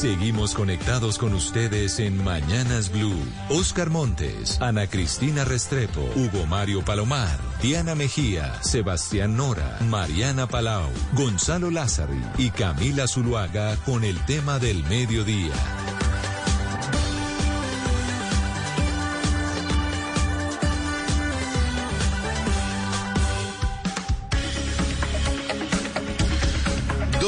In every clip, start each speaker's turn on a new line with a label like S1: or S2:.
S1: Seguimos conectados con ustedes en Mañanas Blue. Oscar Montes, Ana Cristina Restrepo, Hugo Mario Palomar, Diana Mejía, Sebastián Nora, Mariana Palau, Gonzalo Lázari y Camila Zuluaga con el tema del mediodía.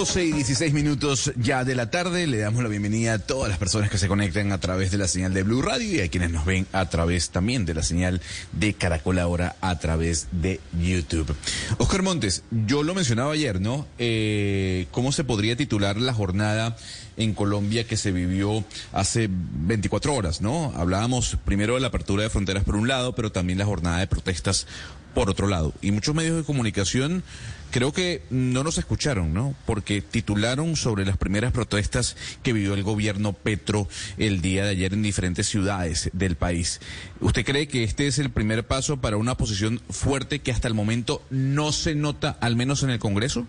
S1: 12 y 16 minutos ya de la tarde. Le damos la bienvenida a todas las personas que se conectan a través de la señal de Blue Radio y a quienes nos ven a través también de la señal de Caracol ahora a través de YouTube. Oscar Montes, yo lo mencionaba ayer, ¿no? Eh, ¿Cómo se podría titular la jornada en Colombia que se vivió hace 24 horas, ¿no? Hablábamos primero de la apertura de fronteras por un lado, pero también la jornada de protestas por otro lado. Y muchos medios de comunicación creo que no nos escucharon, ¿no? Porque titularon sobre las primeras protestas que vivió el gobierno Petro el día de ayer en diferentes ciudades del país. ¿Usted cree que este es el primer paso para una posición fuerte que hasta el momento no se nota, al menos en el Congreso?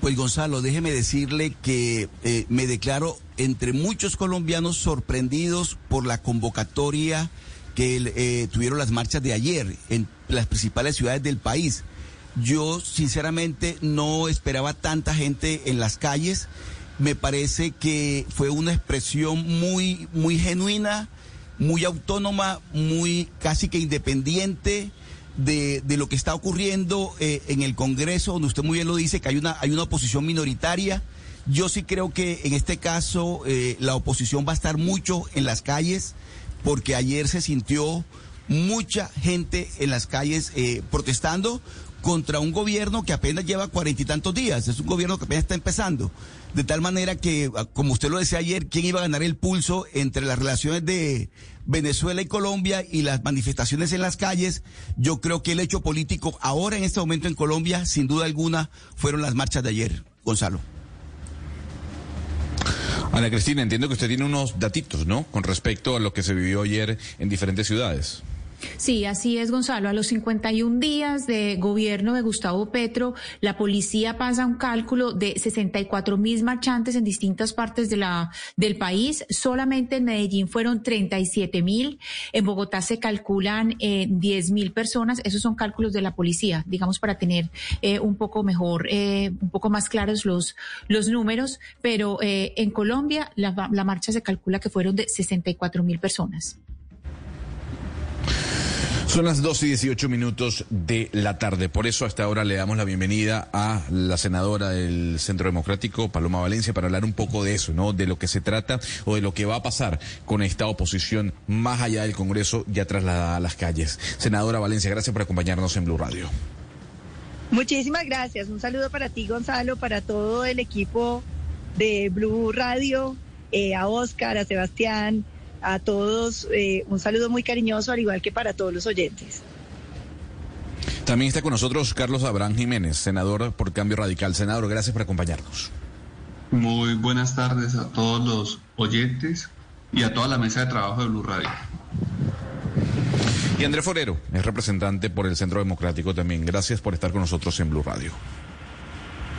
S2: Pues Gonzalo, déjeme decirle que eh, me declaro entre muchos colombianos sorprendidos por la convocatoria que eh, tuvieron las marchas de ayer en las principales ciudades del país. Yo sinceramente no esperaba tanta gente en las calles. Me parece que fue una expresión muy, muy genuina, muy autónoma, muy casi que independiente de, lo que está ocurriendo eh, en el Congreso, donde usted muy bien lo dice, que hay una, hay una oposición minoritaria. Yo sí creo que en este caso eh, la oposición va a estar mucho en las calles, porque ayer se sintió mucha gente en las calles eh, protestando contra un gobierno que apenas lleva cuarenta y tantos días, es un gobierno que apenas está empezando. De tal manera que, ah, como usted lo decía ayer, ¿quién iba a ganar el pulso entre las relaciones de Venezuela y Colombia y las manifestaciones en las calles? Yo creo que el hecho político ahora en este momento en Colombia, sin duda alguna, fueron las marchas de ayer. Gonzalo.
S1: Ana Cristina, entiendo que usted tiene unos datitos, ¿no? Con respecto a lo que se vivió ayer en diferentes ciudades.
S3: Sí, así es, Gonzalo. A los 51 días de gobierno de Gustavo Petro, la policía pasa un cálculo de 64 mil marchantes en distintas partes de la, del país. Solamente en Medellín fueron 37 mil. En Bogotá se calculan eh, 10 mil personas. Esos son cálculos de la policía, digamos, para tener eh, un poco mejor, eh, un poco más claros los, los números. Pero eh, en Colombia la, la marcha se calcula que fueron de 64 mil personas.
S1: Son las 2 y 18 minutos de la tarde. Por eso hasta ahora le damos la bienvenida a la senadora del Centro Democrático, Paloma Valencia, para hablar un poco de eso, ¿no? De lo que se trata o de lo que va a pasar con esta oposición más allá del Congreso ya trasladada a las calles. Senadora Valencia, gracias por acompañarnos en Blue Radio.
S4: Muchísimas gracias. Un saludo para ti, Gonzalo, para todo el equipo de Blue Radio, eh, a Oscar, a Sebastián, a todos eh, un saludo muy cariñoso, al igual que para todos los oyentes.
S1: También está con nosotros Carlos Abraham Jiménez, senador por Cambio Radical. Senador, gracias por acompañarnos.
S5: Muy buenas tardes a todos los oyentes y a toda la mesa de trabajo de Blue Radio.
S1: Y Andrés Forero es representante por el Centro Democrático también. Gracias por estar con nosotros en Blue Radio.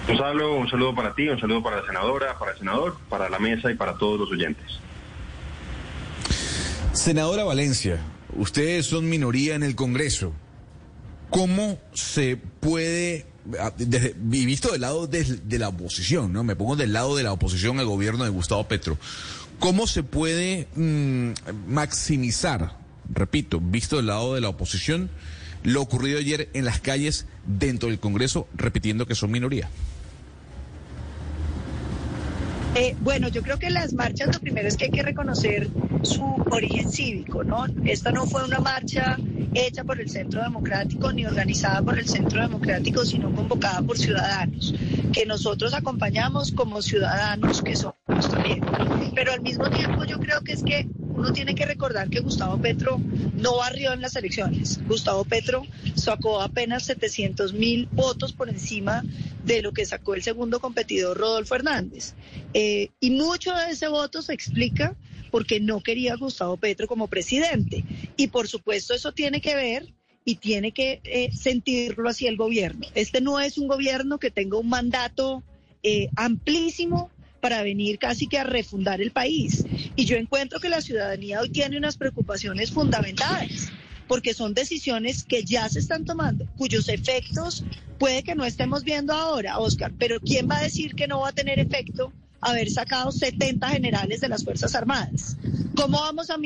S6: Gonzalo, un saludo para ti, un saludo para la senadora, para el senador, para la mesa y para todos los oyentes.
S1: Senadora Valencia, ustedes son minoría en el Congreso. ¿Cómo se puede, ah, visto del lado de, la oposición, ¿no? Me pongo del lado de la oposición al gobierno de Gustavo Petro. ¿Cómo se puede mm, maximizar, repito, visto del lado de la oposición, lo ocurrido ayer en las calles dentro del Congreso, repitiendo que son minoría?
S4: Eh, bueno, yo creo que las marchas lo primero es que hay que reconocer su origen cívico, ¿no? Esta no fue una marcha hecha por el Centro Democrático ni organizada por el Centro Democrático, sino convocada por ciudadanos, que nosotros acompañamos como ciudadanos que somos también. Pero al mismo tiempo yo creo que es que uno tiene que recordar que Gustavo Petro no barrió en las elecciones. Gustavo Petro sacó apenas 700 mil votos por encima de lo que sacó el segundo competidor Rodolfo Hernández. Eh, y mucho de ese voto se explica porque no quería a Gustavo Petro como presidente. Y por supuesto eso tiene que ver y tiene que eh, sentirlo así el gobierno. Este no es un gobierno que tenga un mandato eh, amplísimo para venir casi que a refundar el país. Y yo encuentro que la ciudadanía hoy tiene unas preocupaciones fundamentales porque son decisiones que ya se están tomando, cuyos efectos puede que no estemos viendo ahora, Oscar, pero ¿quién va a decir que no va a tener efecto haber sacado 70 generales de las Fuerzas Armadas? ¿Cómo vamos a,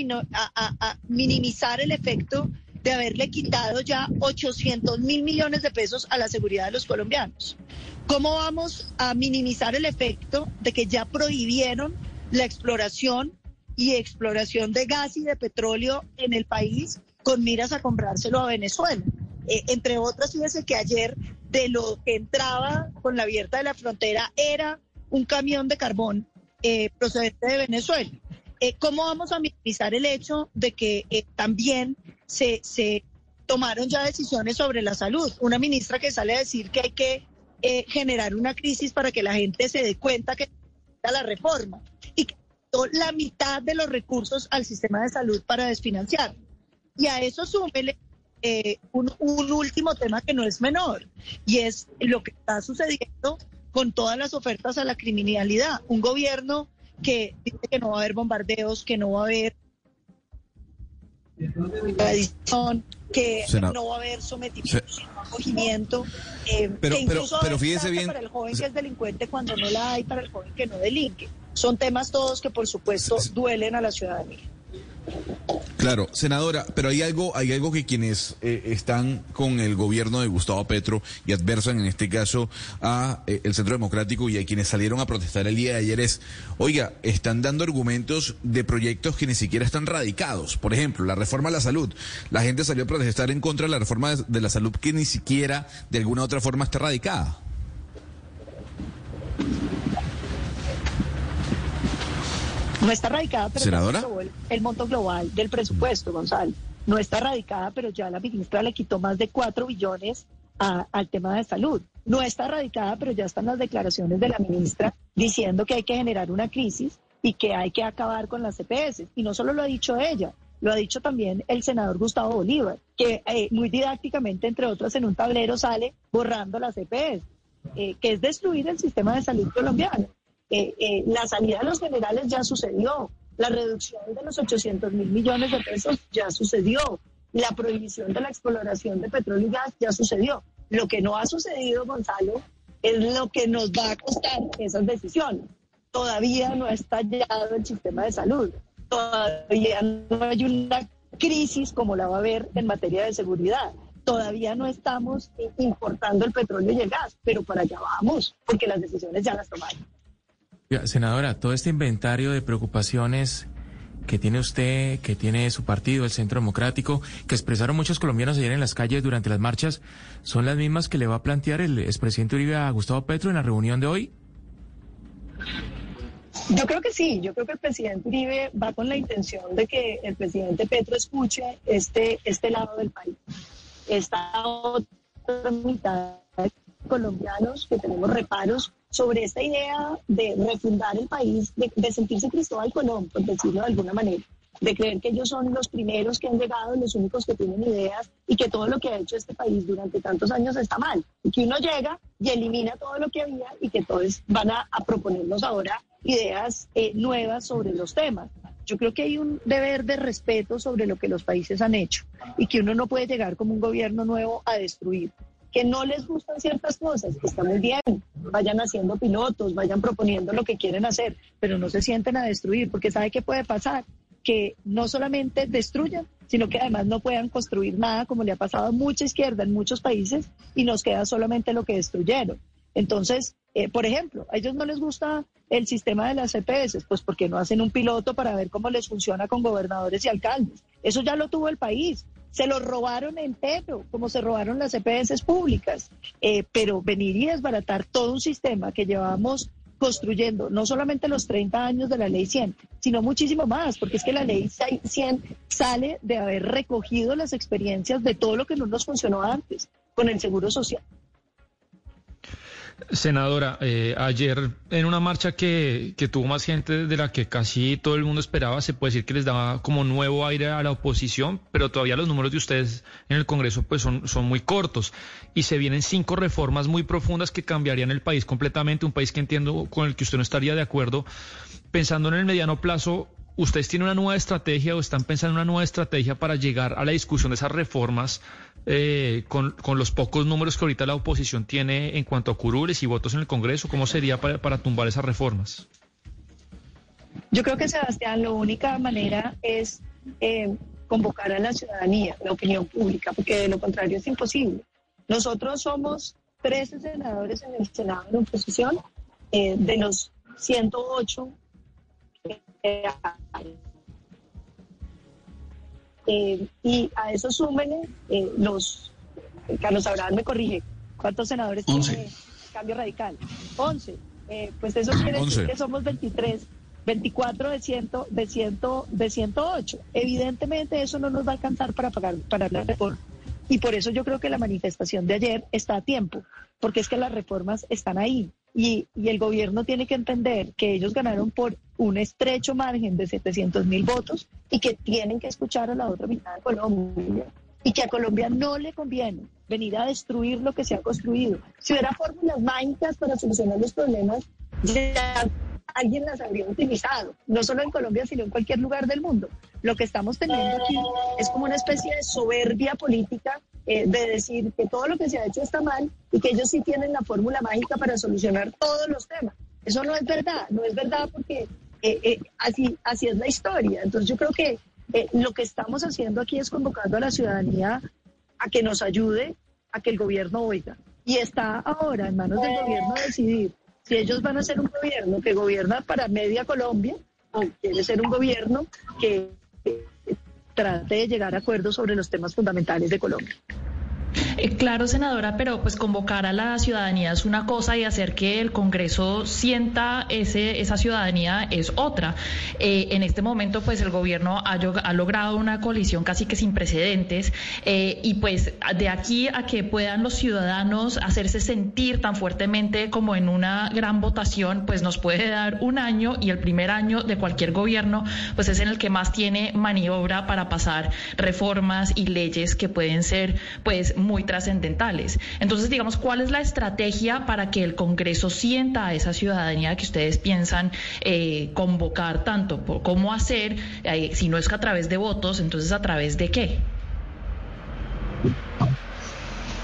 S4: minimizar el efecto de haberle quitado ya 800 mil millones de pesos a la seguridad de los colombianos? ¿Cómo vamos a minimizar el efecto de que ya prohibieron la exploración y exploración de gas y de petróleo en el país con miras a comprárselo a Venezuela. Eh, entre otras, fíjese que ayer de lo que entraba con la abierta de la frontera era un camión de carbón eh, procedente de Venezuela. Eh, ¿Cómo vamos a minimizar el hecho de que también se, tomaron ya decisiones sobre la salud? Una ministra que sale a decir que hay que generar una crisis para que la gente se dé cuenta que la reforma y que la mitad de los recursos al sistema de salud para desfinanciar. Y a eso súmele eh, un, último tema que no es menor, y es lo que está sucediendo con todas las ofertas a la criminalidad. Un gobierno que dice que no va a haber bombardeos, que no va a haber que no va a haber sometimiento, acogimiento, eh,
S1: pero,
S4: que incluso
S1: pero, fíjese bien,
S4: para el joven que es delincuente cuando no la hay para el joven que no delinque. Son temas todos que por supuesto duelen a la ciudadanía.
S1: Claro, senadora, pero hay algo, hay algo que quienes eh, están con el gobierno de Gustavo Petro y adversan en este caso a eh, el Centro Democrático y a quienes salieron a protestar el día de ayer es, oiga, están dando argumentos de proyectos que ni siquiera están radicados. Por ejemplo, la reforma a la salud. La gente salió a protestar en contra de la reforma de la salud que ni siquiera de alguna otra forma está radicada.
S4: No está radicada, pero El, monto global del presupuesto, Gonzalo. No está radicada, pero ya la ministra le quitó más de 4 billones al tema de salud. No está radicada, pero ya están las declaraciones de la ministra diciendo que hay que generar una crisis y que hay que acabar con las CPS. Y no solo lo ha dicho ella, lo ha dicho también el senador Gustavo Bolívar, que eh, muy didácticamente, entre otras, en un tablero sale borrando las CPS, eh, que es destruir el sistema de salud colombiano. Eh, eh, la salida de los generales ya sucedió, la reducción de los 800 mil millones de pesos ya sucedió, la prohibición de la exploración de petróleo y gas ya sucedió. Lo que no ha sucedido, Gonzalo, es lo que nos va a costar esas decisiones. Todavía no ha estallado el sistema de salud, todavía no hay una crisis como la va a haber en materia de seguridad. Todavía no estamos importando el petróleo y el gas, pero para allá vamos, porque las decisiones ya las tomaron.
S7: Senadora, todo este inventario de preocupaciones que tiene usted, que tiene su partido, el Centro Democrático, que expresaron muchos colombianos ayer en las calles durante las marchas, ¿son las mismas que le va a plantear el expresidente Uribe a Gustavo Petro en la reunión de hoy?
S4: Yo creo que sí, yo creo que el presidente Uribe va con la intención de que el presidente Petro escuche este, este lado del país. Esta otra mitad de colombianos que tenemos reparos sobre esta idea de refundar el país, de, sentirse Cristóbal Colón, por decirlo de alguna manera, de creer que ellos son los primeros que han llegado, los únicos que tienen ideas y que todo lo que ha hecho este país durante tantos años está mal. Y que uno llega y elimina todo lo que había y que todos van a, proponernos ahora ideas eh, nuevas sobre los temas. Yo creo que hay un deber de respeto sobre lo que los países han hecho y que uno no puede llegar como un gobierno nuevo a destruir que no les gustan ciertas cosas, está muy bien, vayan haciendo pilotos, vayan proponiendo lo que quieren hacer, pero no se sienten a destruir, porque ¿sabe qué puede pasar? Que no solamente destruyan, sino que además no puedan construir nada, como le ha pasado a mucha izquierda en muchos países, y nos queda solamente lo que destruyeron. Entonces, eh, por ejemplo, a ellos no les gusta el sistema de las CPS, pues porque no hacen un piloto para ver cómo les funciona con gobernadores y alcaldes. Eso ya lo tuvo el país. Se lo robaron entero, como se robaron las EPS públicas. Eh, pero venir y desbaratar todo un sistema que llevamos construyendo no solamente los 30 años de la ley 100, sino muchísimo más, porque es que la ley 100 sale de haber recogido las experiencias de todo lo que no nos funcionó antes con el Seguro Social.
S8: Senadora, eh, ayer en una marcha que, que, tuvo más gente de la que casi todo el mundo esperaba, se puede decir que les daba como nuevo aire a la oposición, pero todavía los números de ustedes en el Congreso pues son, son muy cortos y se vienen cinco reformas muy profundas que cambiarían el país completamente, un país que entiendo con el que usted no estaría de acuerdo. Pensando en el mediano plazo, ¿Ustedes tienen una nueva estrategia o están pensando en una nueva estrategia para llegar a la discusión de esas reformas eh, con, los pocos números que ahorita la oposición tiene en cuanto a curules y votos en el Congreso? ¿Cómo sería para, tumbar esas reformas?
S4: Yo creo que, Sebastián, la única manera es eh, convocar a la ciudadanía, la opinión pública, porque de lo contrario es imposible. Nosotros somos 13 senadores en el Senado de oposición, eh, de los 108 eh, y a eso súmenle eh, los, Carlos Abraham me corrige, ¿cuántos senadores tiene Cambio Radical? 11. Eh, pues eso quiere decir que somos 23, 24 de, ciento, de, ciento, de 108. Evidentemente eso no nos va a alcanzar para pagar para la reforma. Y por eso yo creo que la manifestación de ayer está a tiempo, porque es que las reformas están ahí. Y, el gobierno tiene que entender que ellos ganaron por un estrecho margen de 700 mil votos y que tienen que escuchar a la otra mitad de Colombia y que a Colombia no le conviene venir a destruir lo que se ha construido. Si hubiera fórmulas mágicas para solucionar los problemas, ya alguien las habría utilizado, no solo en Colombia, sino en cualquier lugar del mundo. Lo que estamos teniendo aquí es como una especie de soberbia política eh, de decir que todo lo que se ha hecho está mal y que ellos sí tienen la fórmula mágica para solucionar todos los temas. Eso no es verdad, no es verdad porque eh, eh, así, así es la historia. Entonces yo creo que lo que estamos haciendo aquí es convocando a la ciudadanía a que nos ayude a que el gobierno oiga. Y está ahora en manos del gobierno decidir si ellos van a ser un gobierno que gobierna para media Colombia o quiere ser un gobierno que trate de llegar a acuerdos sobre los temas fundamentales de Colombia.
S9: Eh, claro, senadora, pero pues convocar a la ciudadanía es una cosa y hacer que el Congreso sienta ese, esa ciudadanía es otra. Eh, en este momento, pues el gobierno ha, ha, logrado una coalición casi que sin precedentes eh, y pues de aquí a que puedan los ciudadanos hacerse sentir tan fuertemente como en una gran votación, pues nos puede dar un año y el primer año de cualquier gobierno, pues es en el que más tiene maniobra para pasar reformas y leyes que pueden ser pues muy trascendentales. Entonces, digamos, ¿cuál es la estrategia para que el Congreso sienta a esa ciudadanía que ustedes piensan eh, convocar tanto? ¿Cómo hacer? Eh, si no es a través de votos, entonces a través de qué?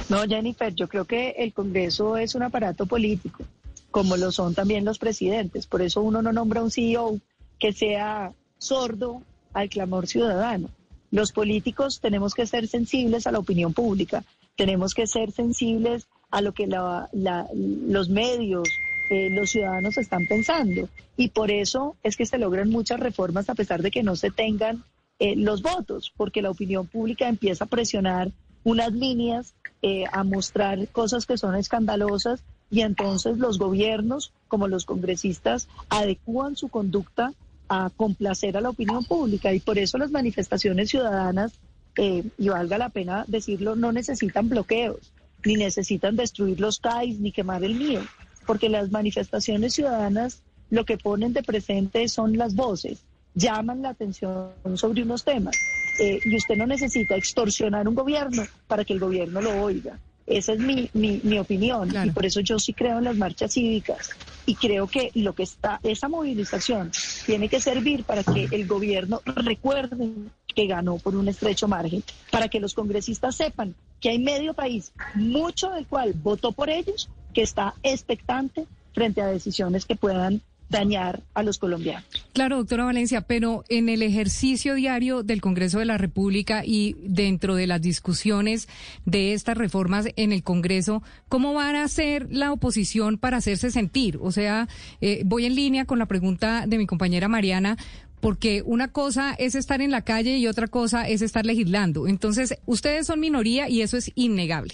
S4: No, Jennifer, yo creo que el Congreso es un aparato político, como lo son también los presidentes. Por eso uno no nombra un CEO que sea sordo al clamor ciudadano. Los políticos tenemos que ser sensibles a la opinión pública, tenemos que ser sensibles a lo que los medios, eh, los ciudadanos están pensando. Y por eso es que se logran muchas reformas a pesar de que no se tengan eh, los votos, porque la opinión pública empieza a presionar unas líneas, eh, a mostrar cosas que son escandalosas y entonces los gobiernos, como los congresistas, adecúan su conducta a complacer a la opinión pública y por eso las manifestaciones ciudadanas, eh, y valga la pena decirlo, no necesitan bloqueos, ni necesitan destruir los CAIs, ni quemar el mío, porque las manifestaciones ciudadanas lo que ponen de presente son las voces, llaman la atención sobre unos temas. Eh, y usted no necesita extorsionar un gobierno para que el gobierno lo oiga. Esa es mi, mi, mi opinión y por eso yo sí creo en las marchas cívicas y creo que lo que está, esa movilización tiene que servir para que el gobierno recuerde que ganó por un estrecho margen, para que los congresistas sepan que hay medio país, mucho del cual votó por ellos, que está expectante frente a decisiones que puedan dañar a los colombianos.
S3: Claro, doctora Valencia, pero en el ejercicio diario del Congreso de la República y dentro de las discusiones de estas reformas en el Congreso, ¿cómo van a hacer la oposición para hacerse sentir? O sea, eh, voy en línea con la pregunta de mi compañera Mariana porque una cosa es estar en la calle y otra cosa es estar legislando. Entonces, ustedes son minoría y eso es innegable.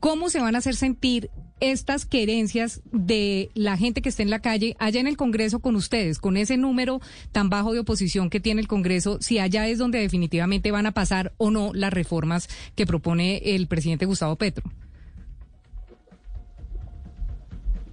S3: ¿Cómo se van a hacer sentir estas querencias de la gente que está en la calle allá en el Congreso con ustedes, con ese número tan bajo de oposición que tiene el Congreso, si allá es donde definitivamente van a pasar o no las reformas que propone el presidente Gustavo Petro?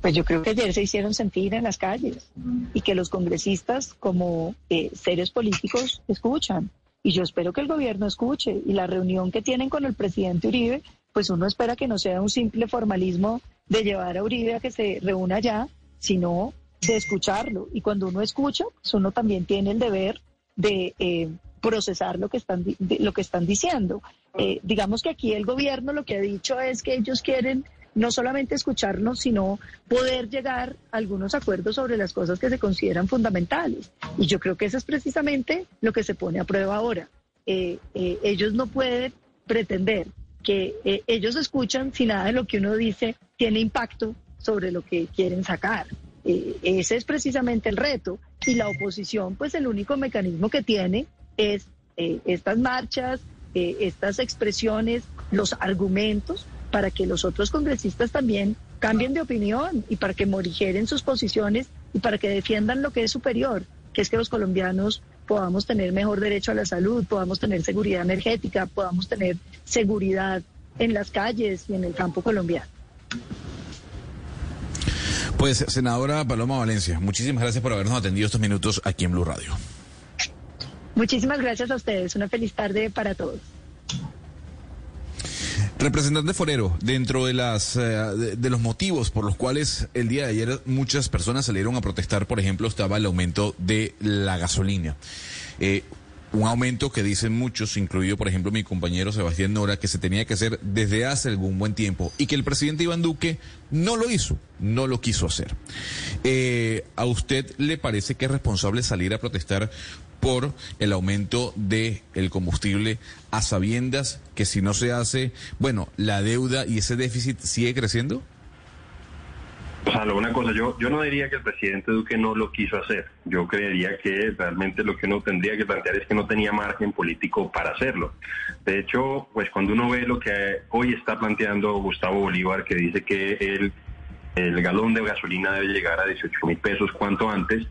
S4: Pues yo creo que ayer se hicieron sentir en las calles y que los congresistas como eh, seres políticos escuchan. Y yo espero que el gobierno escuche. Y la reunión que tienen con el presidente Uribe, pues uno espera que no sea un simple formalismo de llevar a Uribe a que se reúna allá, sino de escucharlo. Y cuando uno escucha, pues uno también tiene el deber de eh, procesar lo que están, lo que están diciendo. Eh, digamos que aquí el gobierno lo que ha dicho es que ellos quieren no solamente escucharnos, sino poder llegar a algunos acuerdos sobre las cosas que se consideran fundamentales. Y yo creo que eso es precisamente lo que se pone a prueba ahora. Eh, eh, ellos no pueden pretender que eh, ellos escuchan si nada de lo que uno dice tiene impacto sobre lo que quieren sacar. ese es precisamente el reto. Y la oposición, pues el único mecanismo que tiene es estas marchas, estas expresiones, los argumentos para que los otros congresistas también cambien de opinión y para que morigeren sus posiciones y para que defiendan lo que es superior, que es que los colombianos podamos tener mejor derecho a la salud, podamos tener seguridad energética, podamos tener seguridad en las calles y en el campo colombiano.
S1: Pues, senadora Paloma Valencia, muchísimas gracias por habernos atendido estos minutos aquí en Blue Radio.
S4: Muchísimas gracias a ustedes. Una feliz tarde para todos.
S1: Representante Forero, dentro de las eh, de, los motivos por los cuales el día de ayer muchas personas salieron a protestar, por ejemplo, estaba el aumento de la gasolina. Eh, un aumento que dicen muchos, incluido por ejemplo mi compañero Sebastián Nora, que se tenía que hacer desde hace algún buen tiempo y que el presidente Iván Duque no lo hizo, no lo quiso hacer. Eh, ¿A usted le parece que es responsable salir a protestar por el aumento de el combustible a sabiendas que si no se hace, bueno, la deuda y ese déficit sigue creciendo?
S6: O sea, una cosa, yo, yo no diría que el presidente Duque no lo quiso hacer. Yo creería que realmente lo que uno tendría que plantear es que no tenía margen político para hacerlo. De hecho, pues cuando uno ve lo que hoy está planteando Gustavo Bolívar, que dice que el, el galón de gasolina debe llegar a 18 mil pesos cuanto antes,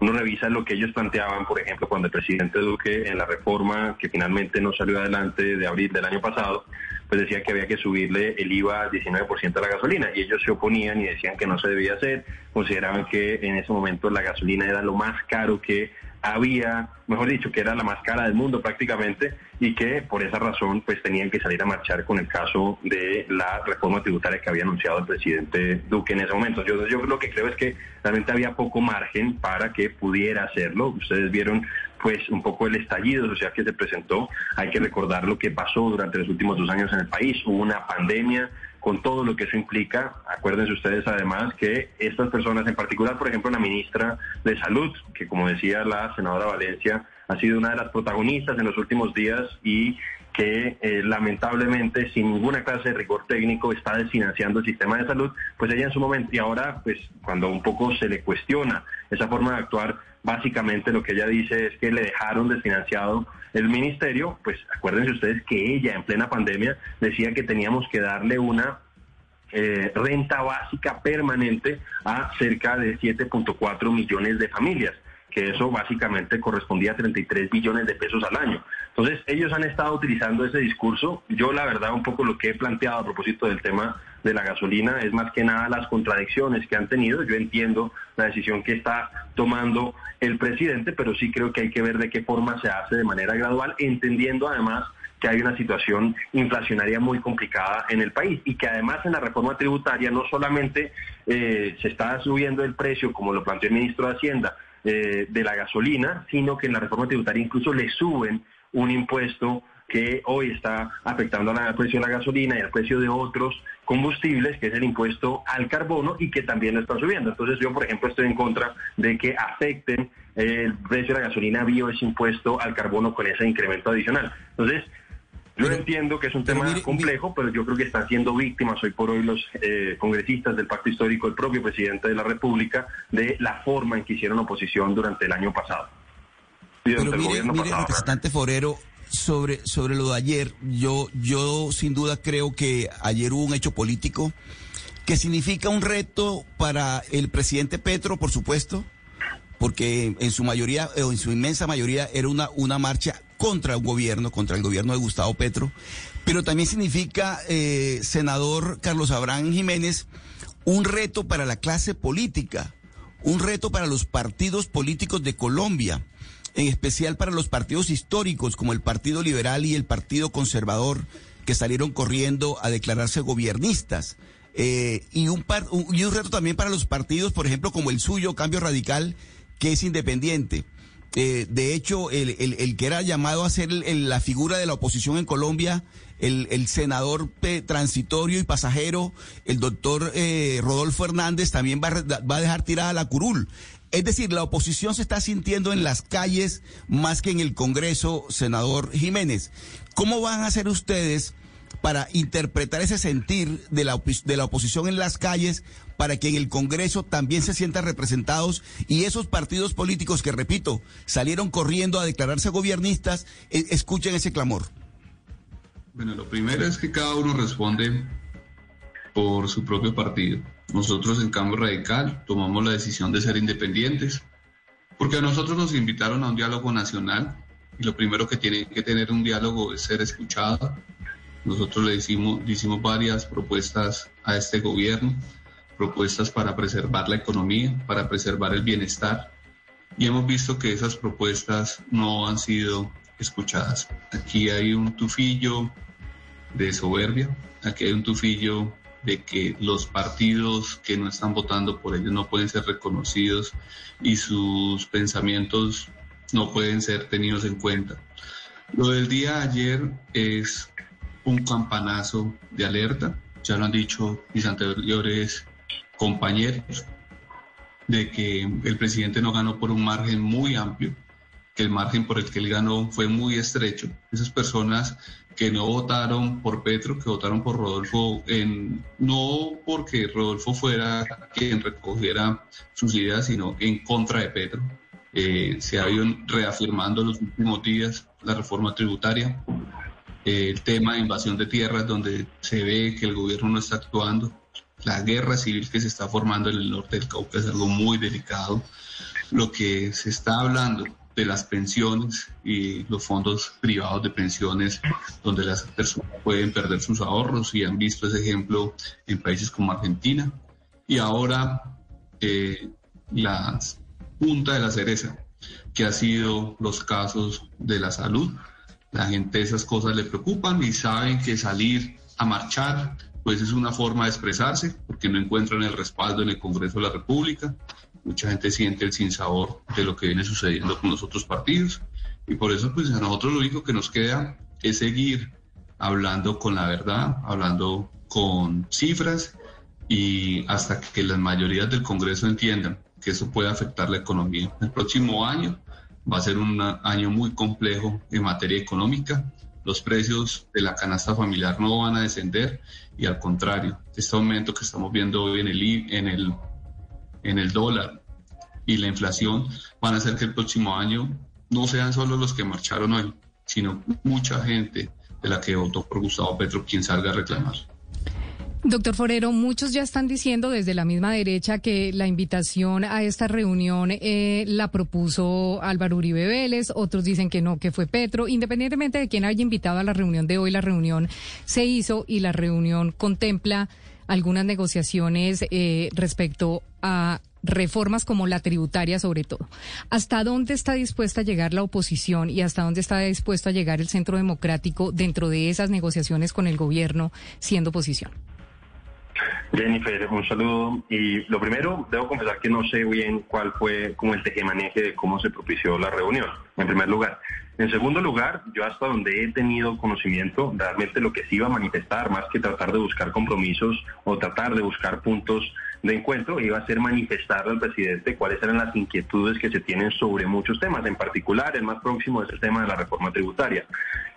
S6: uno revisa lo que ellos planteaban, por ejemplo, cuando el presidente Duque en la reforma que finalmente no salió adelante de abril del año pasado, pues decía que había que subirle el IVA al 19% a la gasolina. Y ellos se oponían y decían que no se debía hacer, consideraban que en ese momento la gasolina era lo más caro que había, mejor dicho, que era la más cara del mundo prácticamente y que por esa razón pues tenían que salir a marchar con el caso de la reforma tributaria que había anunciado el presidente Duque en ese momento. Yo, yo lo que creo es que realmente había poco margen para que pudiera hacerlo. Ustedes vieron pues un poco el estallido social que se presentó. Hay que recordar lo que pasó durante los últimos dos años en el país. Hubo una pandemia con todo lo que eso implica. Acuérdense ustedes además que estas personas, en particular, por ejemplo, la ministra de Salud, que como decía la senadora Valencia, ha sido una de las protagonistas en los últimos días y que eh, lamentablemente sin ninguna clase de rigor técnico está desfinanciando el sistema de salud, pues ella en su momento y ahora pues cuando un poco se le cuestiona esa forma de actuar, básicamente lo que ella dice es que le dejaron desfinanciado el ministerio, pues acuérdense ustedes que ella en plena pandemia decía que teníamos que darle una eh, renta básica permanente a cerca de 7.4 millones de familias que eso básicamente correspondía a 33 billones de pesos al año. Entonces, ellos han estado utilizando ese discurso. Yo, la verdad, un poco lo que he planteado a propósito del tema de la gasolina es más que nada las contradicciones que han tenido. Yo entiendo la decisión que está tomando el presidente, pero sí creo que hay que ver de qué forma se hace de manera gradual, entendiendo además que hay una situación inflacionaria muy complicada en el país y que además en la reforma tributaria no solamente eh, se está subiendo el precio, como lo planteó el ministro de Hacienda, eh, de la gasolina, sino que en la reforma tributaria incluso le suben un impuesto que hoy está afectando al precio de la gasolina y al precio de otros combustibles, que es el impuesto al carbono y que también lo está subiendo. Entonces yo, por ejemplo, estoy en contra de que afecten el precio de la gasolina bio ese impuesto al carbono con ese incremento adicional. Entonces, yo entiendo que es un tema complejo, pero yo creo que están siendo víctimas hoy por hoy los eh, congresistas del Pacto Histórico, el propio presidente de la República, de la forma en que hicieron oposición durante el año pasado.
S2: Pero mire, representante Forero, sobre, sobre lo de ayer, yo, yo sin duda creo que ayer hubo un hecho político que significa un reto para el presidente Petro, por supuesto, porque en su mayoría, o en su inmensa mayoría, era una, una marcha contra el gobierno, contra el gobierno de Gustavo Petro, pero también significa, eh, senador Carlos Abraham Jiménez, un reto para la clase política, un reto para los partidos políticos de Colombia, en especial para los partidos históricos como el Partido Liberal y el Partido Conservador, que salieron corriendo a declararse gobiernistas. Eh, y, un y un reto también para los partidos, por ejemplo, como el suyo, Cambio Radical, que es independiente. Eh, de hecho, el, el, que era llamado a ser la figura de la oposición en Colombia, el, senador transitorio y pasajero, el doctor eh, Rodolfo Hernández, también va, va a dejar tirada la curul. Es decir, la oposición se está sintiendo en las calles más que en el Congreso, senador Jiménez. ¿Cómo van a hacer ustedes para interpretar ese sentir de la, de la oposición en las calles para que en el Congreso también se sientan representados y esos partidos políticos que, repito, salieron corriendo a declararse gobiernistas, e, escuchen ese clamor?
S5: Bueno, lo primero es que cada uno responde por su propio partido. Nosotros en Cambio Radical tomamos la decisión de ser independientes porque a nosotros nos invitaron a un diálogo nacional y lo primero que tiene que tener un diálogo es ser escuchado. Nosotros le hicimos, hicimos varias propuestas a este gobierno, propuestas para preservar la economía, para preservar el bienestar y hemos visto que esas propuestas no han sido escuchadas. Aquí hay un tufillo de soberbia, aquí hay un tufillo de que los partidos que no están votando por ellos no pueden ser reconocidos y sus pensamientos no pueden ser tenidos en cuenta. Lo del día de ayer es un campanazo de alerta, ya lo han dicho mis anteriores compañeros, de que el presidente no ganó por un margen muy amplio, que el margen por el que él ganó fue muy estrecho. Esas personas que no votaron por Petro, que votaron por Rodolfo, no porque Rodolfo fuera quien recogiera sus ideas, sino en contra de Petro. Eh, se ha ido reafirmando los últimos días la reforma tributaria, eh, el tema de invasión de tierras, donde se ve que el gobierno no está actuando, la guerra civil que se está formando en el norte del Cauca es algo muy delicado. Lo que se está hablando de las pensiones y los fondos privados de pensiones donde las personas pueden perder sus ahorros y han visto ese ejemplo en países como Argentina. Y ahora eh, la punta de la cereza, que ha sido los casos de la salud. La gente esas cosas le preocupan y saben que salir a marchar pues es una forma de expresarse porque no encuentran el respaldo en el Congreso de la República mucha gente siente el sinsabor de lo que viene sucediendo con los otros partidos. Y por eso, pues a nosotros lo único que nos queda es seguir hablando con la verdad, hablando con cifras y hasta que las mayorías del Congreso entiendan que eso puede afectar la economía. El próximo año va a ser un año muy complejo en materia económica. Los precios de la canasta familiar no van a descender y al contrario, este aumento que estamos viendo hoy en el, en el en el dólar y la inflación van a hacer que el próximo año no sean solo los que marcharon hoy, sino mucha gente de la que votó por Gustavo Petro quien salga a reclamar.
S10: Doctor Forero, muchos ya están diciendo desde la misma derecha que la invitación a esta reunión eh, la propuso Álvaro Uribe Vélez, otros dicen que no, que fue Petro. Independientemente de quién haya invitado a la reunión de hoy, la reunión se hizo y la reunión contempla algunas negociaciones eh, respecto a reformas como la tributaria sobre todo. ¿Hasta dónde está dispuesta a llegar la oposición y hasta dónde está dispuesto a llegar el Centro Democrático dentro de esas negociaciones con el gobierno siendo oposición?
S6: Jennifer, un saludo. Y lo primero, debo confesar que no sé bien cuál fue como el tejemaneje de cómo se propició la reunión, en primer lugar. En segundo lugar, yo hasta donde he tenido conocimiento, realmente lo que se iba a manifestar, más que tratar de buscar compromisos o tratar de buscar puntos de encuentro iba a ser manifestar al presidente cuáles eran las inquietudes que se tienen sobre muchos temas, en particular el más próximo es el tema de la reforma tributaria.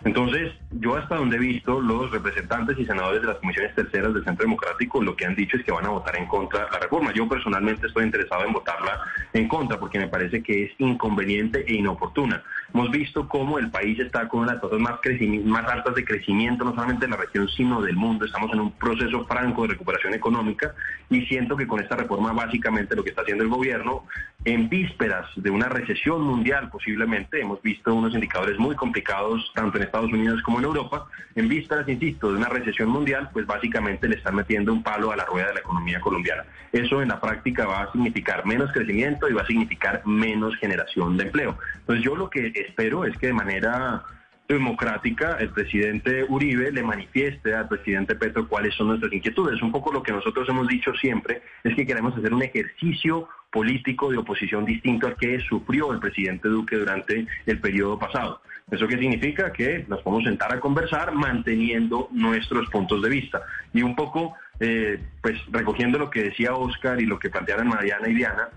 S6: Entonces, yo hasta donde he visto los representantes y senadores de las comisiones terceras del Centro Democrático, lo que han dicho es que van a votar en contra de la reforma. Yo personalmente estoy interesado en votarla en contra porque me parece que es inconveniente e inoportuno Hemos visto cómo el país está con una las tasas más, más altas de crecimiento, no solamente de la región, sino del mundo. Estamos en un proceso franco de recuperación económica y siento que con esta reforma básicamente lo que está haciendo el gobierno, en vísperas de una recesión mundial posiblemente, hemos visto unos indicadores muy complicados tanto en Estados Unidos como en Europa, en vísperas, insisto, de una recesión mundial, pues básicamente le están metiendo un palo a la rueda de la economía colombiana. Eso en la práctica va a significar menos crecimiento y va a significar menos generación de empleo. Entonces yo lo que espero es que de manera democrática el presidente Uribe le manifieste al presidente Petro cuáles son nuestras inquietudes. Un poco lo que nosotros hemos dicho siempre es que queremos hacer un ejercicio político de oposición distinto al que sufrió el presidente Duque durante el periodo pasado. ¿Eso qué significa? Que nos podemos sentar a conversar manteniendo nuestros puntos de vista. Y un poco, eh, pues recogiendo lo que decía Oscar y lo que plantearon Mariana y Diana,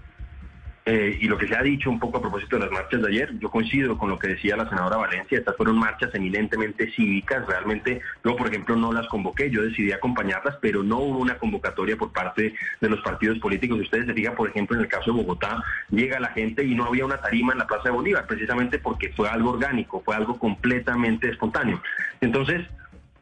S6: eh, y lo que se ha dicho un poco a propósito de las marchas de ayer, yo coincido con lo que decía la senadora Valencia, estas fueron marchas eminentemente cívicas, realmente yo por ejemplo no las convoqué, yo decidí acompañarlas, pero no hubo una convocatoria por parte de los partidos políticos. Si ustedes se fijan, por ejemplo, en el caso de Bogotá, llega la gente y no había una tarima en la Plaza de Bolívar, precisamente porque fue algo orgánico, fue algo completamente espontáneo. Entonces,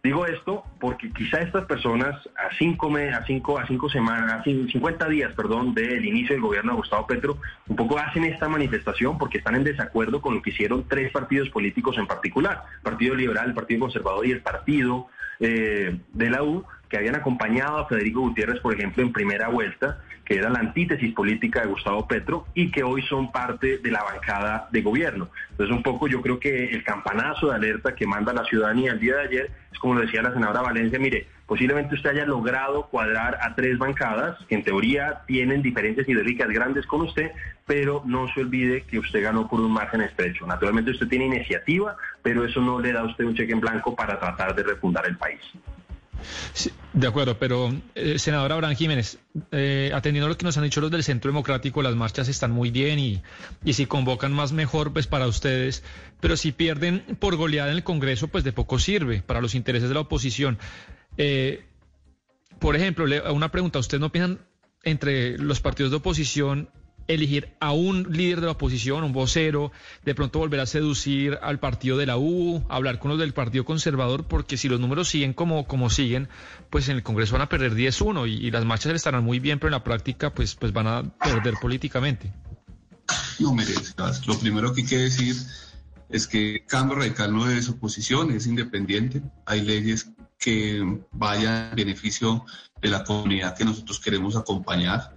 S6: Digo esto porque quizá estas personas a cinco, a cinco, a cinco semanas, a 50 días, perdón, del inicio del gobierno de Gustavo Petro, un poco hacen esta manifestación porque están en desacuerdo con lo que hicieron tres partidos políticos en particular, Partido Liberal, el Partido Conservador y el Partido eh, de la U, que habían acompañado a Federico Gutiérrez, por ejemplo, en primera vuelta que era la antítesis política de Gustavo Petro y que hoy son parte de la bancada de gobierno. Entonces un poco yo creo que el campanazo de alerta que manda la ciudadanía el día de ayer es como lo decía la senadora Valencia, mire, posiblemente usted haya logrado cuadrar a tres bancadas que en teoría tienen diferencias ideológicas grandes con usted, pero no se olvide que usted ganó por un margen estrecho. Naturalmente usted tiene iniciativa, pero eso no le da a usted un cheque en blanco para tratar de refundar el país
S8: de acuerdo, pero eh, senador Abraham Jiménez, eh, atendiendo lo que nos han dicho los del Centro Democrático, las marchas están muy bien y, y si convocan más mejor, pues para ustedes, pero si pierden por goleada en el Congreso, pues de poco sirve para los intereses de la oposición. Eh, por ejemplo, una pregunta, ¿ustedes no piensan entre los partidos de oposición elegir a un líder de la oposición, un vocero, de pronto volver a seducir al partido de la U, hablar con los del Partido Conservador, porque si los números siguen como, como siguen, pues en el Congreso van a perder 10-1 y, las marchas estarán muy bien, pero en la práctica pues, pues van a perder políticamente.
S5: No, merece. lo primero que hay que decir es que Cambio Radical no es oposición, es independiente. Hay leyes que vayan en beneficio de la comunidad que nosotros queremos acompañar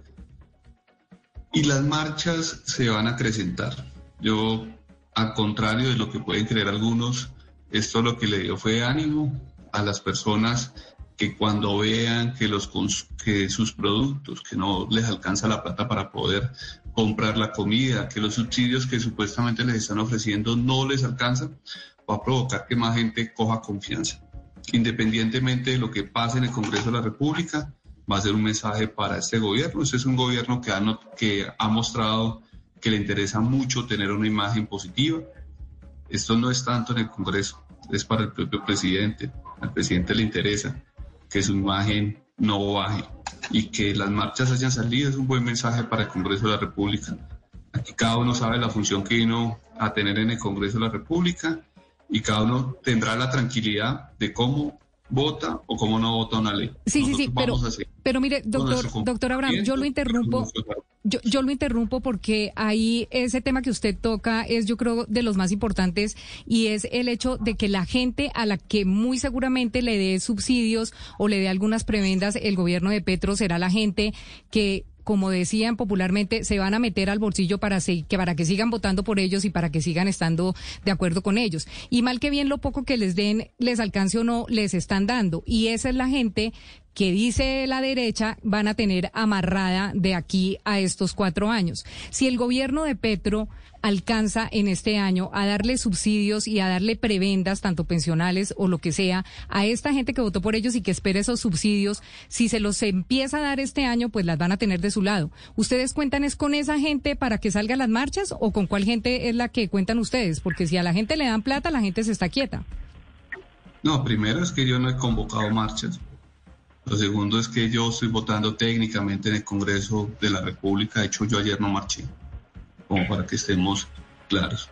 S5: y las marchas se van a acrecentar. Yo, al contrario de lo que pueden creer algunos, esto lo que le dio fue ánimo a las personas que cuando vean que, los, que sus productos, que no les alcanza la plata para poder comprar la comida, que los subsidios que supuestamente les están ofreciendo no les alcanzan, va a provocar que más gente coja confianza. Independientemente de lo que pase en el Congreso de la República, va a ser un mensaje para este gobierno. Este es un gobierno que ha, que ha mostrado que le interesa mucho tener una imagen positiva. Esto no es tanto en el Congreso, es para el propio presidente. Al presidente le interesa que su imagen no baje y que las marchas hayan salido es un buen mensaje para el Congreso de la República. Aquí cada uno sabe la función que vino a tener en el Congreso de la República y cada uno tendrá la tranquilidad de cómo vota o cómo no vota una ley.
S10: Sí, sí, sí, pero, pero mire, doctor, doctor Abraham, yo lo interrumpo. Yo, yo, lo interrumpo porque ahí ese tema que usted toca es yo creo de los más importantes y es el hecho de que la gente a la que muy seguramente le dé subsidios o le dé algunas prebendas el gobierno de Petro será la gente que como decían popularmente, se van a meter al bolsillo para, que, para que sigan votando por ellos y para que sigan estando de acuerdo con ellos. Y mal que bien lo poco que les den, les alcance o no, les están dando. Y esa es la gente que dice la derecha van a tener amarrada de aquí a estos cuatro años. Si el gobierno de Petro alcanza en este año a darle subsidios y a darle prebendas, tanto pensionales o lo que sea, a esta gente que votó por ellos y que espera esos subsidios, si se los empieza a dar este año, pues las van a tener de su lado. ¿Ustedes cuentan es con esa gente para que salgan las marchas o con cuál gente es la que cuentan ustedes? Porque si a la gente le dan plata, la gente se está quieta.
S5: No, primero es que yo no he convocado marchas. Lo segundo es que yo estoy votando técnicamente en el Congreso de la República. De hecho, yo ayer no marché como para que estemos claros.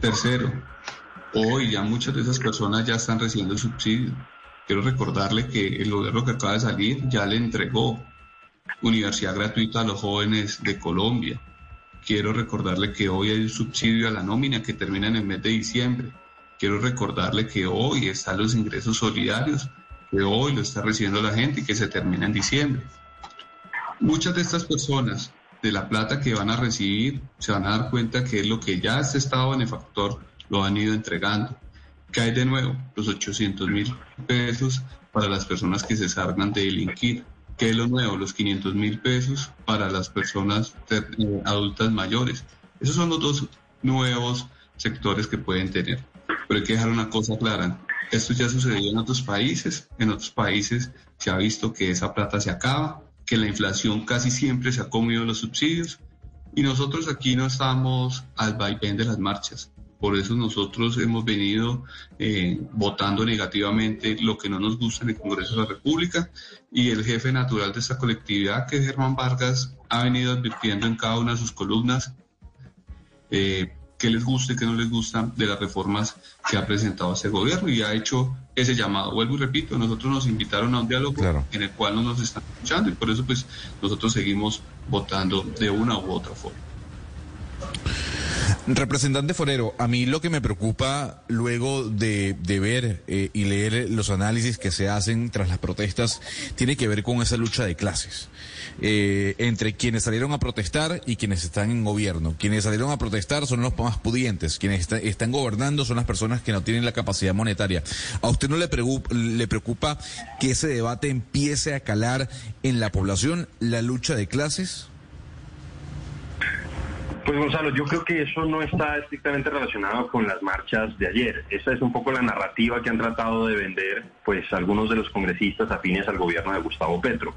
S5: Tercero, hoy ya muchas de esas personas ya están recibiendo subsidio. Quiero recordarle que el gobierno que acaba de salir ya le entregó universidad gratuita a los jóvenes de Colombia. Quiero recordarle que hoy hay un subsidio a la nómina que termina en el mes de diciembre. Quiero recordarle que hoy están los ingresos solidarios, que hoy lo está recibiendo la gente y que se termina en diciembre. Muchas de estas personas de la plata que van a recibir se van a dar cuenta que es lo que ya este Estado benefactor lo han ido entregando. Cae de nuevo los 800 mil pesos para las personas que se salgan de delinquir. ¿Qué es lo nuevo? Los 500 mil pesos para las personas eh, adultas mayores. Esos son los dos nuevos sectores que pueden tener. Pero hay que dejar una cosa clara. Esto ya sucedió en otros países. En otros países se ha visto que esa plata se acaba, que la inflación casi siempre se ha comido los subsidios. Y nosotros aquí no estamos al vaivén de las marchas. Por eso nosotros hemos venido eh, votando negativamente lo que no nos gusta en el Congreso de la República y el jefe natural de esta colectividad, que es Germán Vargas, ha venido advirtiendo en cada una de sus columnas eh, qué les gusta y qué no les gusta de las reformas que ha presentado este gobierno y ha hecho ese llamado. Vuelvo y repito, nosotros nos invitaron a un diálogo en el cual no nos están escuchando y por eso pues nosotros seguimos votando de una u otra forma.
S1: Representante Forero, a mí lo que me preocupa luego de, ver eh, y leer los análisis que se hacen tras las protestas tiene que ver con esa lucha de clases. Eh, entre quienes salieron a protestar y quienes están en gobierno. Quienes salieron a protestar son los más pudientes, quienes están gobernando son las personas que no tienen la capacidad monetaria. ¿A usted no le le preocupa que ese debate empiece a calar en la población, la lucha de clases?
S6: Pues Gonzalo, yo creo que eso no está estrictamente relacionado con las marchas de ayer. Esa es un poco la narrativa que han tratado de vender pues algunos de los congresistas afines al gobierno de Gustavo Petro.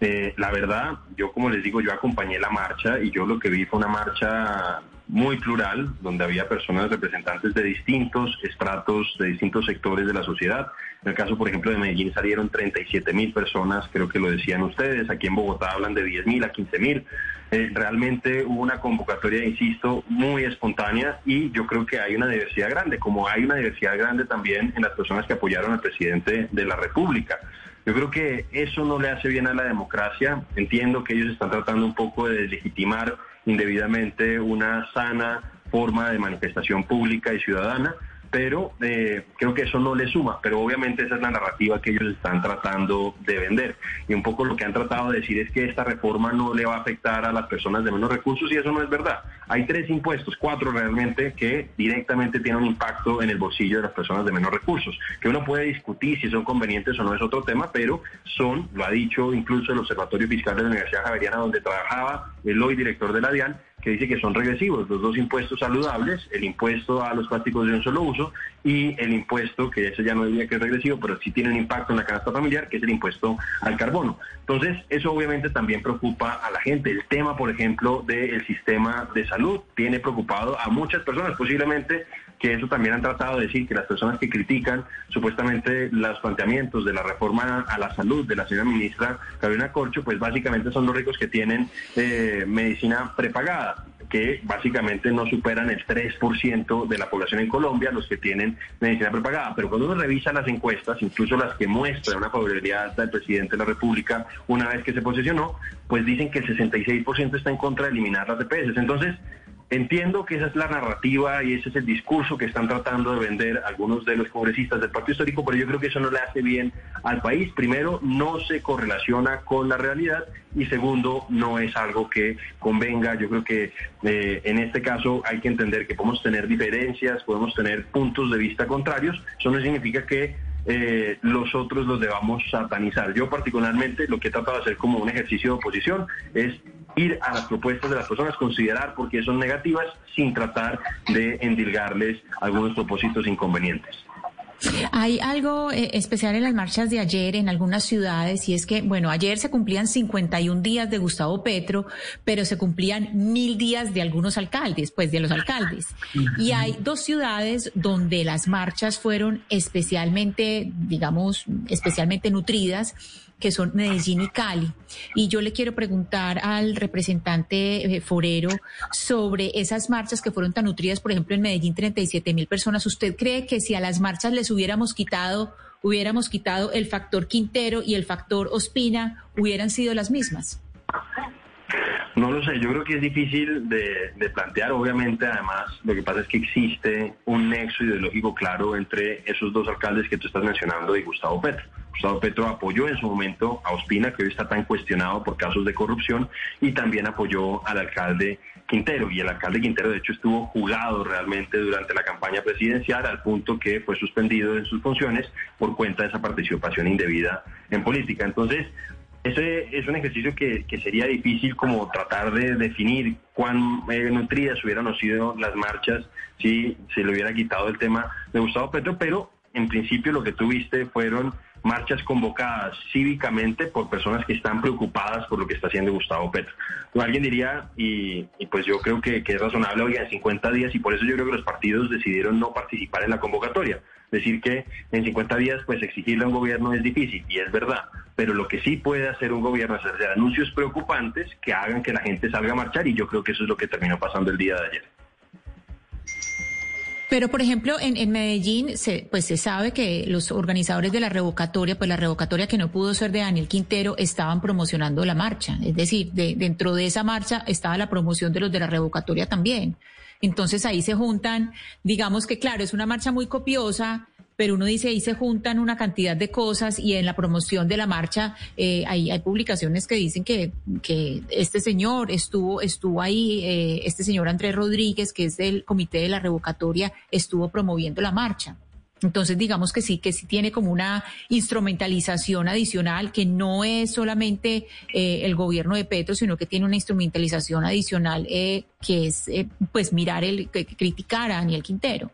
S6: Eh, la verdad, yo como les digo, yo acompañé la marcha y yo lo que vi fue una marcha muy plural, donde había personas representantes de distintos estratos, de distintos sectores de la sociedad. En el caso, por ejemplo, de Medellín salieron 37 mil personas, creo que lo decían ustedes. Aquí en Bogotá hablan de 10 mil a 15 mil. Eh, realmente hubo una convocatoria, insisto, muy espontánea y yo creo que hay una diversidad grande, como hay una diversidad grande también en las personas que apoyaron al presidente de la República. Yo creo que eso no le hace bien a la democracia. Entiendo que ellos están tratando un poco de deslegitimar indebidamente una sana forma de manifestación pública y ciudadana, pero eh, creo que eso no le suma, pero obviamente esa es la narrativa que ellos están tratando de vender. Y un poco lo que han tratado de decir es que esta reforma no le va a afectar a las personas de menos recursos y eso no es verdad. Hay tres impuestos, cuatro realmente, que directamente tienen un impacto en el bolsillo de las personas de menos recursos, que uno puede discutir si son convenientes o no es otro tema, pero son, lo ha dicho incluso el Observatorio Fiscal de la Universidad Javeriana donde trabajaba el hoy director de la DIAN, que dice que son regresivos, los dos impuestos saludables, el impuesto a los plásticos de un solo uso y el impuesto, que ese ya no diría que es regresivo, pero sí tiene un impacto en la canasta familiar, que es el impuesto al carbono. Entonces, eso obviamente también preocupa a la gente. El tema, por ejemplo, del sistema de salud tiene preocupado a muchas personas, posiblemente que eso también han tratado de decir que las personas que critican supuestamente los planteamientos de la reforma a la salud de la señora ministra Carolina Corcho, pues básicamente son los ricos que tienen eh, medicina prepagada que básicamente no superan el 3% de la población en Colombia, los que tienen medicina prepagada. Pero cuando uno revisa las encuestas, incluso las que muestran una favorabilidad del presidente de la República una vez que se posesionó, pues dicen que el 66% está en contra de eliminar las EPS. Entonces, Entiendo que esa es la narrativa y ese es el discurso que están tratando de vender algunos de los congresistas del Partido Histórico, pero yo creo que eso no le hace bien al país. Primero, no se correlaciona con la realidad y segundo, no es algo que convenga. Yo creo que eh, en este caso hay que entender que podemos tener diferencias, podemos tener puntos de vista contrarios. Eso no significa que eh, los otros los debamos satanizar. Yo particularmente lo que he tratado de hacer como un ejercicio de oposición es ir a las propuestas de las personas, considerar por qué son negativas sin tratar de endilgarles algunos propósitos inconvenientes.
S3: Hay algo eh, especial en las marchas de ayer en algunas ciudades y es que, bueno, ayer se cumplían 51 días de Gustavo Petro, pero se cumplían mil días de algunos alcaldes, pues de los alcaldes. Y hay dos ciudades donde las marchas fueron especialmente, digamos, especialmente nutridas que son Medellín y Cali. Y yo le quiero preguntar al representante eh, Forero sobre esas marchas que fueron tan nutridas, por ejemplo, en Medellín 37 mil personas. ¿Usted cree que si a las marchas les hubiéramos quitado, hubiéramos quitado el factor Quintero y el factor Ospina, hubieran sido las mismas?
S6: No lo sé, yo creo que es difícil de, plantear. Obviamente, además, lo que pasa es que existe un nexo ideológico claro entre esos dos alcaldes que tú estás mencionando y Gustavo Petro. Gustavo Petro apoyó en su momento a Ospina, que hoy está tan cuestionado por casos de corrupción, y también apoyó al alcalde Quintero. Y el alcalde Quintero, de hecho, estuvo jugado realmente durante la campaña presidencial al punto que fue suspendido en sus funciones por cuenta de esa participación indebida en política. Entonces, ese es un ejercicio que, sería difícil como tratar de definir cuán eh, nutridas hubieran sido las marchas si se le hubiera quitado el tema de Gustavo Petro, pero en principio lo que tuviste fueron marchas convocadas cívicamente por personas que están preocupadas por lo que está haciendo Gustavo Petro. Alguien diría, y, pues yo creo que, es razonable, oiga, en 50 días, y por eso yo creo que los partidos decidieron no participar en la convocatoria. Decir que en 50 días, pues exigirle a un gobierno es difícil, y es verdad pero lo que sí puede hacer un gobierno es hacer anuncios preocupantes que hagan que la gente salga a marchar y yo creo que eso es lo que terminó pasando el día de ayer.
S3: Pero, por ejemplo, en, Medellín, se, pues se sabe que los organizadores de la revocatoria, pues la revocatoria que no pudo ser de Daniel Quintero, estaban promocionando la marcha. Es decir, dentro de esa marcha estaba la promoción de los de la revocatoria también. Entonces ahí se juntan, digamos que claro, es una marcha muy copiosa, pero uno dice ahí se juntan una cantidad de cosas y en la promoción de la marcha eh, hay, hay, publicaciones que dicen que, que este señor estuvo, estuvo ahí, eh, este señor Andrés Rodríguez, que es del comité de la revocatoria, estuvo promoviendo la marcha. Entonces, digamos que sí, que sí tiene como una instrumentalización adicional, que no es solamente eh, el gobierno de Petro, sino que tiene una instrumentalización adicional eh, que es, eh, pues, mirar el, criticar a Daniel Quintero.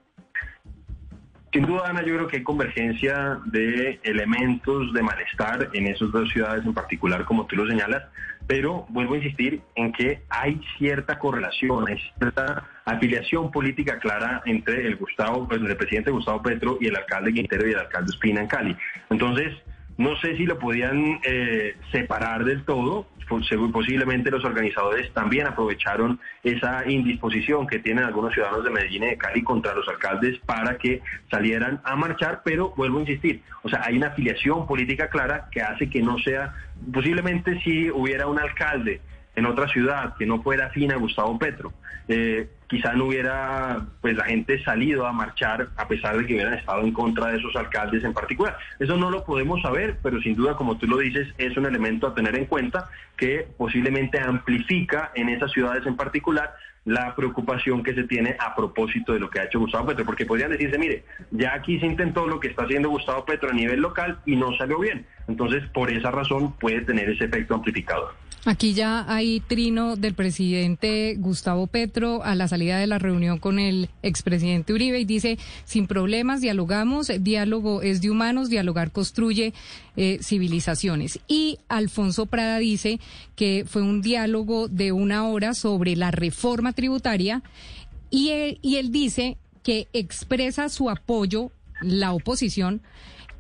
S6: Sin duda, Ana, yo creo que hay convergencia de elementos de malestar en esas dos ciudades en particular, como tú lo señalas, pero vuelvo a insistir en que hay cierta correlación, hay cierta afiliación política clara entre el Gustavo, pues, el presidente Gustavo Petro y el alcalde Quintero y el alcalde Espina en Cali. Entonces, no sé si lo podían eh, separar del todo, posiblemente los organizadores también aprovecharon esa indisposición que tienen algunos ciudadanos de Medellín y de Cali contra los alcaldes para que salieran a marchar, pero vuelvo a insistir, o sea, hay una afiliación política clara que hace que no sea, posiblemente si hubiera un alcalde en otra ciudad que no fuera afín a Gustavo Petro, eh, quizá no hubiera pues la gente salido a marchar a pesar de que hubieran estado en contra de esos alcaldes en particular. Eso no lo podemos saber, pero sin duda, como tú lo dices, es un elemento a tener en cuenta que posiblemente amplifica en esas ciudades en particular la preocupación que se tiene a propósito de lo que ha hecho Gustavo Petro, porque podrían decirse, mire, ya aquí se intentó lo que está haciendo Gustavo Petro a nivel local y no salió bien. Entonces, por esa razón puede tener ese efecto amplificador.
S10: Aquí ya hay trino del presidente Gustavo Petro a la salida de la reunión con el expresidente Uribe y dice, sin problemas, dialogamos, diálogo es de humanos, dialogar construye eh, civilizaciones. Y Alfonso Prada dice que fue un diálogo de una hora sobre la reforma tributaria y y él dice que expresa su apoyo, la oposición,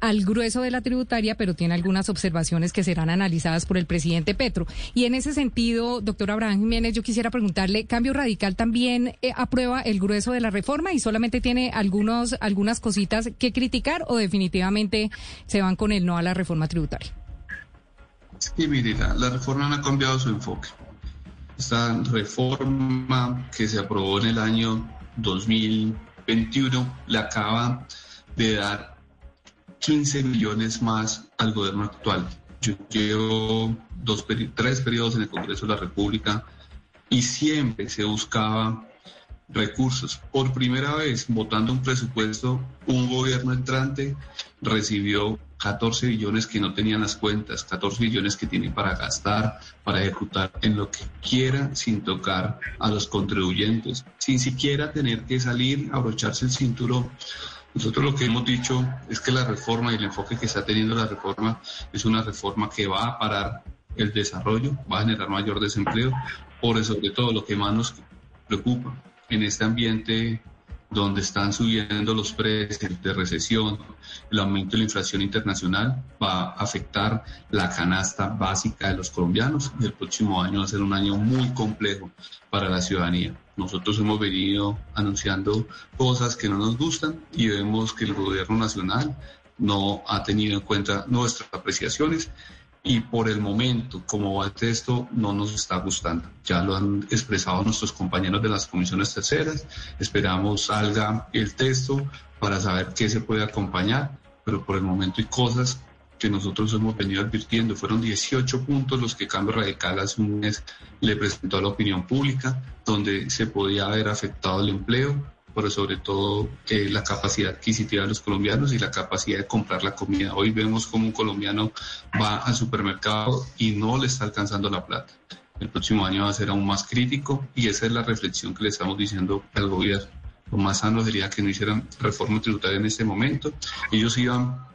S10: al grueso de la tributaria, pero tiene algunas observaciones que serán analizadas por el presidente Petro. Y en ese sentido, doctor Abraham Jiménez, yo quisiera preguntarle, ¿Cambio Radical también eh, aprueba el grueso de la reforma y solamente tiene algunos, algunas cositas que criticar o definitivamente se van con el no a la reforma tributaria?
S5: Sí, mire, la, reforma no ha cambiado su enfoque. Esta reforma que se aprobó en el año 2021 le acaba de dar 15 millones más al gobierno actual. Yo llevo dos, tres periodos en el Congreso de la República y siempre se buscaba recursos. Por primera vez, votando un presupuesto, un gobierno entrante recibió 14 billones que no tenían las cuentas, 14 billones que tienen para gastar, para ejecutar en lo que quiera sin tocar a los contribuyentes, sin siquiera tener que salir abrocharse el cinturón. Nosotros lo que hemos dicho es que la reforma y el enfoque que está teniendo la reforma es una reforma que va a parar el desarrollo, va a generar mayor desempleo, por sobre todo lo que más nos preocupa en este ambiente donde están subiendo los precios de recesión, el aumento de la inflación internacional va a afectar la canasta básica de los colombianos y el próximo año va a ser un año muy complejo para la ciudadanía. Nosotros hemos venido anunciando cosas que no nos gustan y vemos que el gobierno nacional no ha tenido en cuenta nuestras apreciaciones y por el momento, como va el texto, no nos está gustando. Ya lo han expresado nuestros compañeros de las comisiones terceras. Esperamos salga el texto para saber qué se puede acompañar, pero por el momento hay cosas que nosotros hemos venido advirtiendo. Fueron 18 puntos los que Cambio Radical hace un mes le presentó a la opinión pública, donde se podía haber afectado el empleo, pero sobre todo eh, la capacidad adquisitiva de los colombianos y la capacidad de comprar la comida. Hoy vemos como un colombiano va al supermercado y no le está alcanzando la plata. El próximo año va a ser aún más crítico y esa es la reflexión que le estamos diciendo al gobierno. Lo más sano sería que no hicieran reforma tributaria en este momento. Ellos iban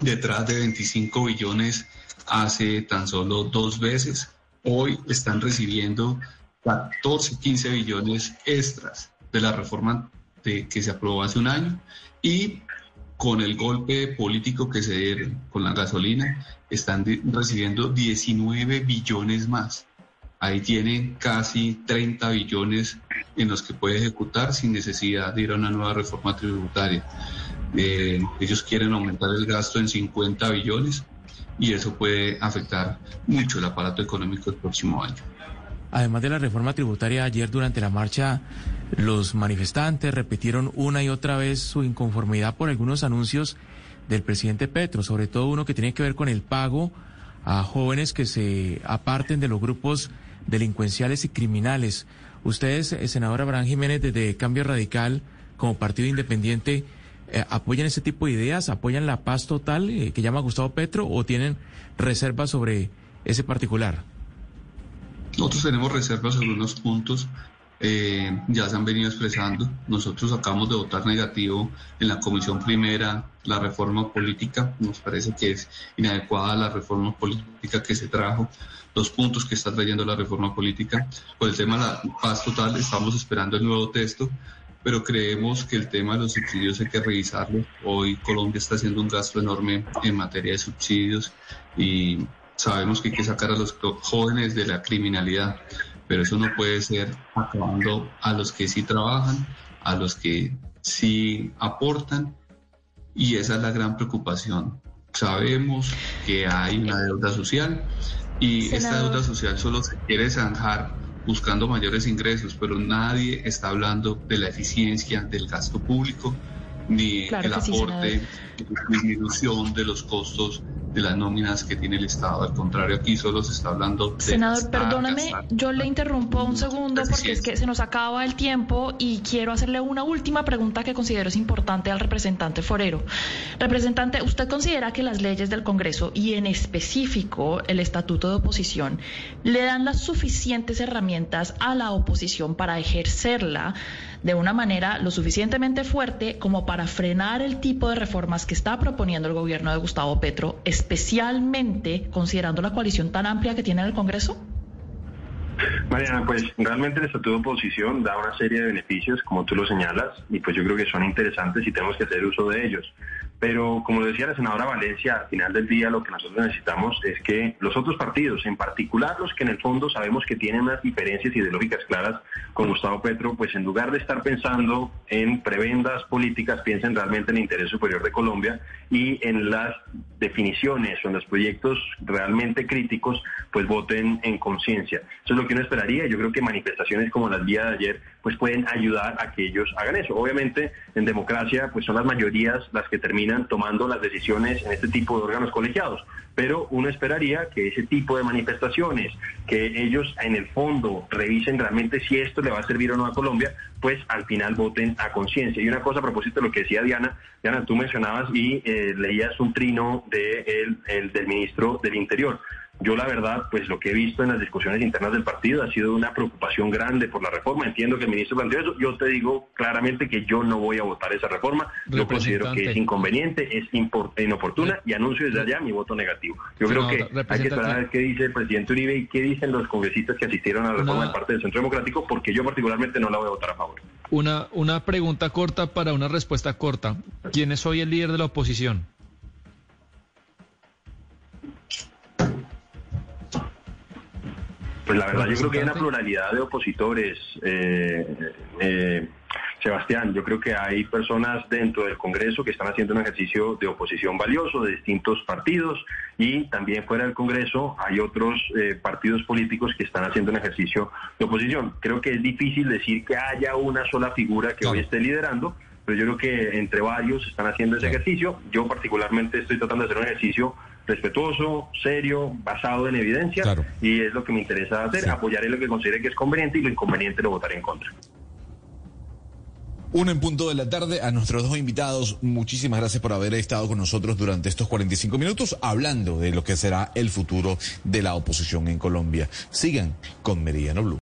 S5: detrás de 25 billones hace tan solo dos veces. Hoy están recibiendo 14, 15 billones extras de la reforma que se aprobó hace un año y con el golpe político que se dieron con la gasolina, están recibiendo 19 billones más. Ahí tienen casi 30 billones en los que puede ejecutar sin necesidad de ir a una nueva reforma tributaria. Eh, ellos quieren aumentar el gasto en 50 billones y eso puede afectar mucho el aparato económico el próximo año.
S7: Además de la reforma tributaria, ayer durante la marcha los manifestantes repitieron una y otra vez su inconformidad por algunos anuncios del presidente Petro, sobre todo uno que tiene que ver con el pago a jóvenes que se aparten de los grupos delincuenciales y criminales. Ustedes, eh, senador Abraham Jiménez, desde Cambio Radical, como partido independiente, eh, ¿apoyan ese tipo de ideas? ¿Apoyan la paz total eh, que llama Gustavo Petro o tienen reservas sobre ese particular?
S5: Nosotros tenemos reservas sobre unos puntos, eh, ya se han venido expresando. Nosotros acabamos de votar negativo en la comisión primera la reforma política. Nos parece que es inadecuada la reforma política que se trajo, los puntos que está trayendo la reforma política. Por el tema de la paz total, estamos esperando el nuevo texto pero creemos que el tema de los subsidios hay que revisarlo. Hoy Colombia está haciendo un gasto enorme en materia de subsidios y sabemos que hay que sacar a los jóvenes de la criminalidad, pero eso no puede ser acabando a los que sí trabajan, a los que sí aportan, y esa es la gran preocupación. Sabemos que hay una deuda social y esta deuda social solo se quiere zanjar buscando mayores ingresos, pero nadie está hablando de la eficiencia del gasto público ni el aporte, disminución de los costos de las nóminas que tiene el Estado. Al contrario, aquí solo se está hablando de...
S9: Senador, perdóname, yo le interrumpo un segundo porque es que se nos acaba el tiempo y quiero hacerle una última pregunta que considero es importante al representante Forero. Representante, ¿usted considera que las leyes del Congreso y en específico el Estatuto de Oposición le dan las suficientes herramientas a la oposición para ejercerla de una manera lo suficientemente fuerte como para frenar el tipo de reformas que está proponiendo el gobierno de Gustavo Petro, especialmente considerando la coalición tan amplia que tiene en el Congreso?
S6: Mariana, pues realmente el estatuto de oposición da una serie de beneficios, como tú lo señalas, y pues yo creo que son interesantes y tenemos que hacer uso de ellos. Pero como decía la senadora Valencia, al final del día lo que nosotros necesitamos es que los otros partidos, en particular los que en el fondo sabemos que tienen unas diferencias ideológicas claras con Gustavo Petro, pues en lugar de estar pensando en prebendas políticas, piensen realmente en el interés superior de Colombia y en las definiciones o en los proyectos realmente críticos, pues voten en conciencia. Eso es lo que uno esperaría. Yo creo que manifestaciones como las días de ayer, pues pueden ayudar a que ellos hagan eso. Obviamente, en democracia, pues son las mayorías las que terminan tomando las decisiones en este tipo de órganos colegiados. Pero uno esperaría que ese tipo de manifestaciones, que ellos en el fondo revisen realmente si esto le va a servir o no a Colombia, pues al final voten a conciencia. Y una cosa a propósito de lo que decía Diana, Diana, tú mencionabas y eh, leías un trino de el, del ministro del Interior. Yo la verdad, pues lo que he visto en las discusiones internas del partido ha sido una preocupación grande por la reforma. Entiendo que el ministro planteó eso. Yo te digo claramente que yo no voy a votar esa reforma. Yo considero que es inconveniente, es inoportuna y anuncio desde allá mi voto negativo. Yo creo que hay que esperar a ver qué dice el presidente Uribe y qué dicen los congresistas que asistieron a la reforma de parte del Centro Democrático, porque yo particularmente no la voy a votar a favor.
S8: Una, una pregunta corta para una respuesta corta. ¿Quién es hoy el líder de la oposición?
S6: Pues la verdad, yo creo que hay una pluralidad de opositores. Eh, eh, Sebastián, yo creo que hay personas dentro del Congreso que están haciendo un ejercicio de oposición valioso de distintos partidos y también fuera del Congreso hay otros eh, partidos políticos que están haciendo un ejercicio de oposición. Creo que es difícil decir que haya una sola figura que hoy esté liderando, pero yo creo que entre varios están haciendo ese ejercicio. Yo particularmente estoy tratando de hacer un ejercicio respetuoso, serio, basado en evidencia, y es lo que me interesa hacer, apoyar en lo que considere que es conveniente y lo inconveniente lo votaré en contra.
S1: Uno en punto de la tarde a nuestros dos invitados. Muchísimas gracias por haber estado con nosotros durante estos 45 minutos hablando de lo que será el futuro de la oposición en Colombia. Sigan con Meridiano Blue.